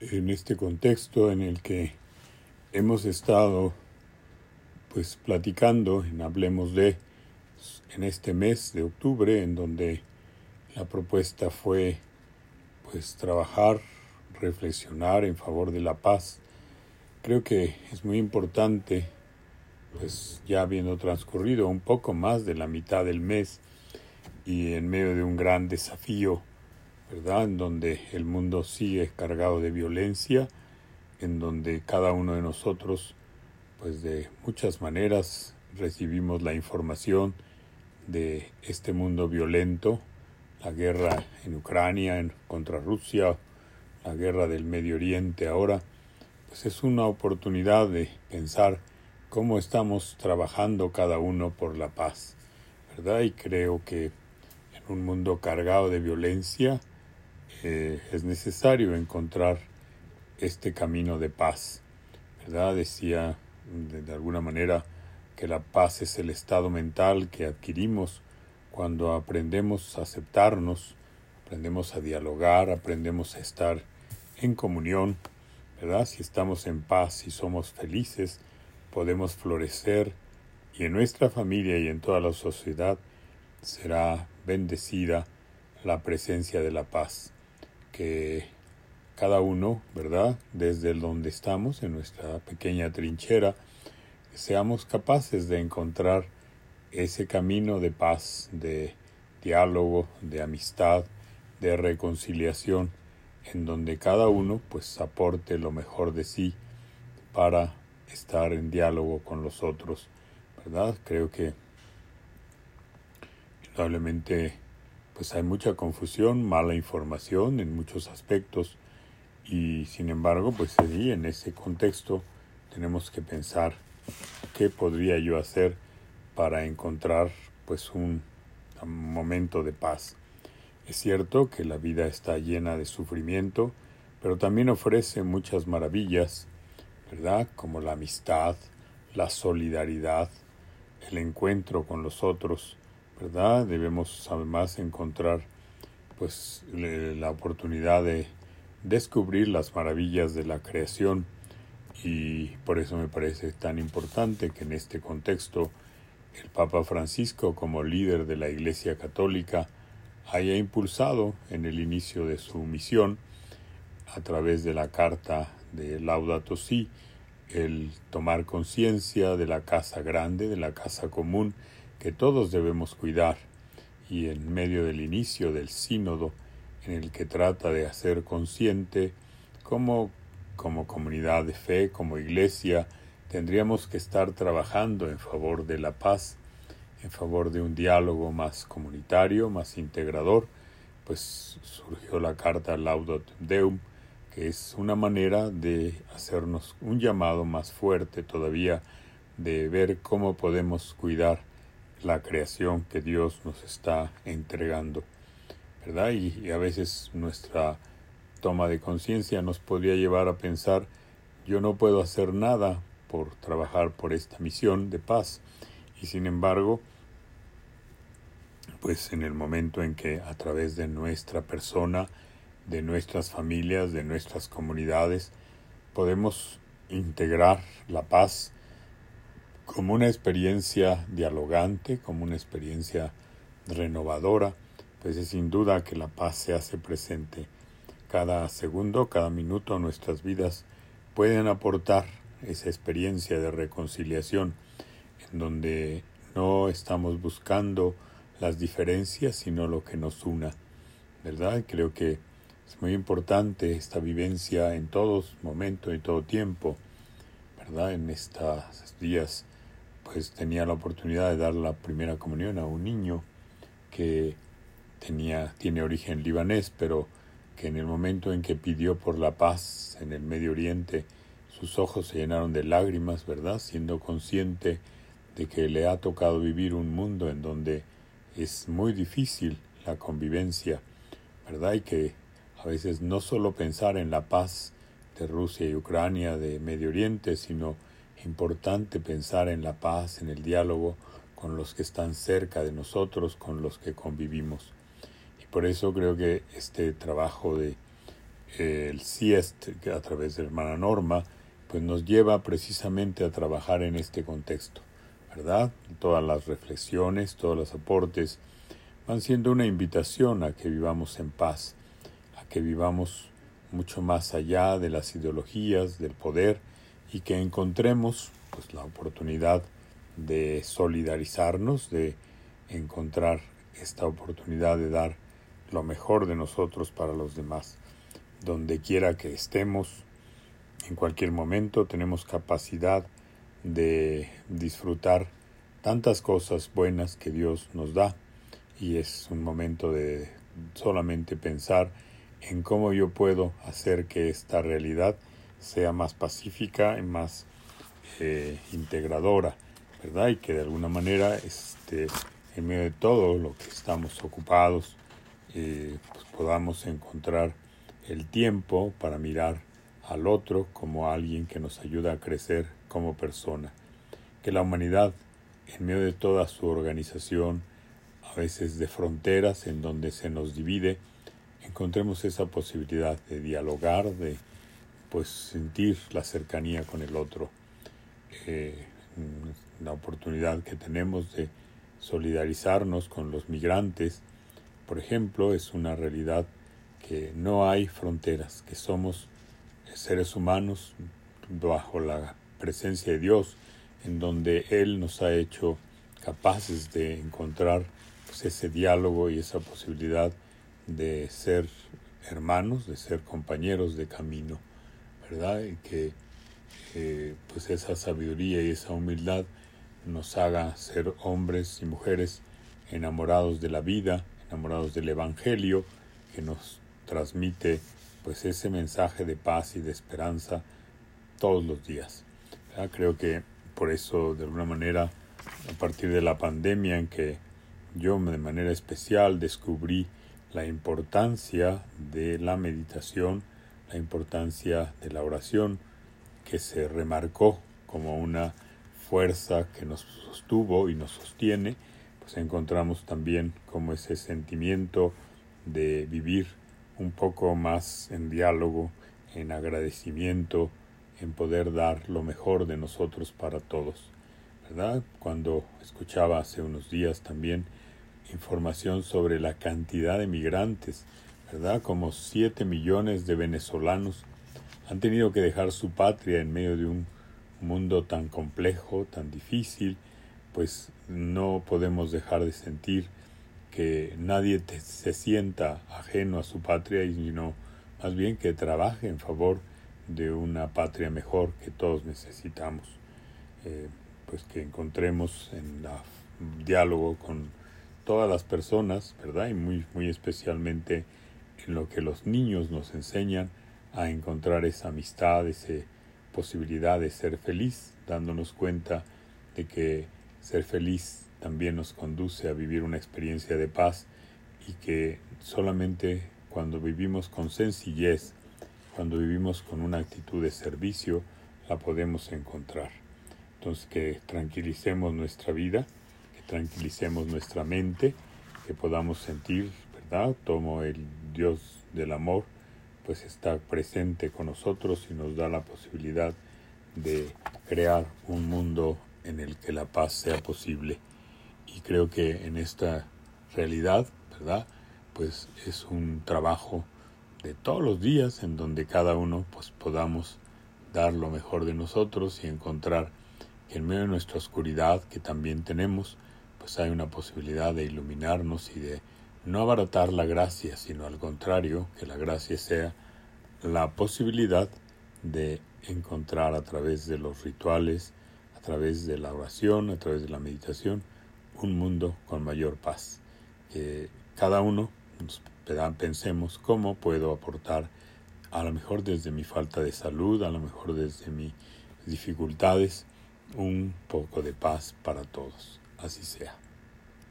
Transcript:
en este contexto en el que hemos estado pues platicando en Hablemos de en este mes de octubre en donde la propuesta fue pues trabajar, reflexionar en favor de la paz. Creo que es muy importante pues ya habiendo transcurrido un poco más de la mitad del mes y en medio de un gran desafío ¿verdad? En donde el mundo sigue cargado de violencia, en donde cada uno de nosotros, pues de muchas maneras, recibimos la información de este mundo violento, la guerra en Ucrania en, contra Rusia, la guerra del Medio Oriente ahora, pues es una oportunidad de pensar cómo estamos trabajando cada uno por la paz, ¿verdad? Y creo que en un mundo cargado de violencia, eh, es necesario encontrar este camino de paz. ¿Verdad? Decía de, alguna manera que la paz es el estado mental que adquirimos cuando aprendemos a aceptarnos, aprendemos a dialogar, aprendemos a estar en comunión, ¿verdad? Si estamos en paz y somos felices, podemos florecer y en nuestra familia y en toda la sociedad será bendecida la presencia de la paz que cada uno, ¿verdad? Desde donde estamos, en nuestra pequeña trinchera, seamos capaces de encontrar ese camino de paz, de diálogo, de amistad, de reconciliación, en donde cada uno pues aporte lo mejor de sí para estar en diálogo con los otros, ¿verdad? Creo que indudablemente pues hay mucha confusión, mala información en muchos aspectos y sin embargo, pues en ese contexto tenemos que pensar qué podría yo hacer para encontrar pues un, momento de paz. Es cierto que la vida está llena de sufrimiento, pero también ofrece muchas maravillas, ¿verdad? Como la amistad, la solidaridad, el encuentro con los otros, ¿verdad? Debemos además encontrar pues la oportunidad de descubrir las maravillas de la creación y por eso me parece tan importante que en este contexto el Papa Francisco como líder de la Iglesia Católica haya impulsado en el inicio de su misión a través de la carta de Laudato Si el tomar conciencia de la casa grande, de la casa común que todos debemos cuidar y en medio del inicio del sínodo en el que trata de hacer consciente cómo como comunidad de fe, como iglesia, tendríamos que estar trabajando en favor de la paz, en favor de un diálogo más comunitario, más integrador, pues surgió la carta Laudat Deum, que es una manera de hacernos un llamado más fuerte todavía de ver cómo podemos cuidar la creación que Dios nos está entregando, ¿verdad? Y, a veces nuestra toma de conciencia nos podría llevar a pensar, yo no puedo hacer nada por trabajar por esta misión de paz, y sin embargo, pues en el momento en que a través de nuestra persona, de nuestras familias, de nuestras comunidades, podemos integrar la paz, como una experiencia dialogante, como una experiencia renovadora, pues es sin duda que la paz se hace presente. Cada segundo, cada minuto nuestras vidas pueden aportar esa experiencia de reconciliación en donde no estamos buscando las diferencias, sino lo que nos una. ¿Verdad? Creo que es muy importante esta vivencia en todos momentos y todo tiempo, ¿verdad? En estos días pues tenía la oportunidad de dar la primera comunión a un niño que tenía, tiene origen libanés, pero que en el momento en que pidió por la paz en el Medio Oriente, sus ojos se llenaron de lágrimas, ¿verdad? Siendo consciente de que le ha tocado vivir un mundo en donde es muy difícil la convivencia, ¿verdad? Y que a veces no solo pensar en la paz de Rusia y Ucrania, de Medio Oriente, sino importante pensar en la paz, en el diálogo con los que están cerca de nosotros, con los que convivimos. Y por eso creo que este trabajo de el siest a través de hermana Norma, pues nos lleva precisamente a trabajar en este contexto, ¿verdad? Todas las reflexiones, todos los aportes van siendo una invitación a que vivamos en paz, a que vivamos mucho más allá de las ideologías, del poder y que encontremos pues la oportunidad de solidarizarnos, de encontrar esta oportunidad de dar lo mejor de nosotros para los demás. Donde quiera que estemos, en cualquier momento tenemos capacidad de disfrutar tantas cosas buenas que Dios nos da y es un momento de solamente pensar en cómo yo puedo hacer que esta realidad sea más pacífica y más eh, integradora, ¿verdad? Y que de alguna manera, este, en medio de todo lo que estamos ocupados, eh, pues podamos encontrar el tiempo para mirar al otro como alguien que nos ayuda a crecer como persona. Que la humanidad, en medio de toda su organización, a veces de fronteras en donde se nos divide, encontremos esa posibilidad de dialogar, de pues sentir la cercanía con el otro, eh, la oportunidad que tenemos de solidarizarnos con los migrantes, por ejemplo, es una realidad que no hay fronteras, que somos seres humanos bajo la presencia de Dios, en donde Él nos ha hecho capaces de encontrar pues, ese diálogo y esa posibilidad de ser hermanos, de ser compañeros de camino, ¿verdad? Y que eh, pues esa sabiduría y esa humildad nos haga ser hombres y mujeres enamorados de la vida, enamorados del Evangelio, que nos transmite pues ese mensaje de paz y de esperanza todos los días. Creo que por eso de alguna manera a partir de la pandemia en que yo de manera especial descubrí la importancia de la meditación, la importancia de la oración, que se remarcó como una fuerza que nos sostuvo y nos sostiene, pues encontramos también como ese sentimiento de vivir un poco más en diálogo, en agradecimiento, en poder dar lo mejor de nosotros para todos. ¿Verdad? Cuando escuchaba hace unos días también información sobre la cantidad de migrantes, ¿verdad? Como siete millones de venezolanos han tenido que dejar su patria en medio de un mundo tan complejo, tan difícil, pues no podemos dejar de sentir que nadie se sienta ajeno a su patria y sino más bien que trabaje en favor de una patria mejor que todos necesitamos. Eh, pues que encontremos en diálogo con todas las personas, ¿verdad? Y muy, muy especialmente en lo que los niños nos enseñan a encontrar esa amistad, esa posibilidad de ser feliz, dándonos cuenta de que ser feliz también nos conduce a vivir una experiencia de paz y que solamente cuando vivimos con sencillez, cuando vivimos con una actitud de servicio, la podemos encontrar. Entonces que tranquilicemos nuestra vida tranquilicemos nuestra mente, que podamos sentir, ¿verdad? Como el Dios del amor, pues está presente con nosotros y nos da la posibilidad de crear un mundo en el que la paz sea posible. Y creo que en esta realidad, ¿verdad? Pues es un trabajo de todos los días en donde cada uno pues podamos dar lo mejor de nosotros y encontrar que en medio de nuestra oscuridad que también tenemos, pues hay una posibilidad de iluminarnos y de no abaratar la gracia, sino al contrario, que la gracia sea la posibilidad de encontrar a través de los rituales, a través de la oración, a través de la meditación, un mundo con mayor paz. Que cada uno pensemos cómo puedo aportar, a lo mejor desde mi falta de salud, a lo mejor desde mis dificultades, un poco de paz para todos así sea.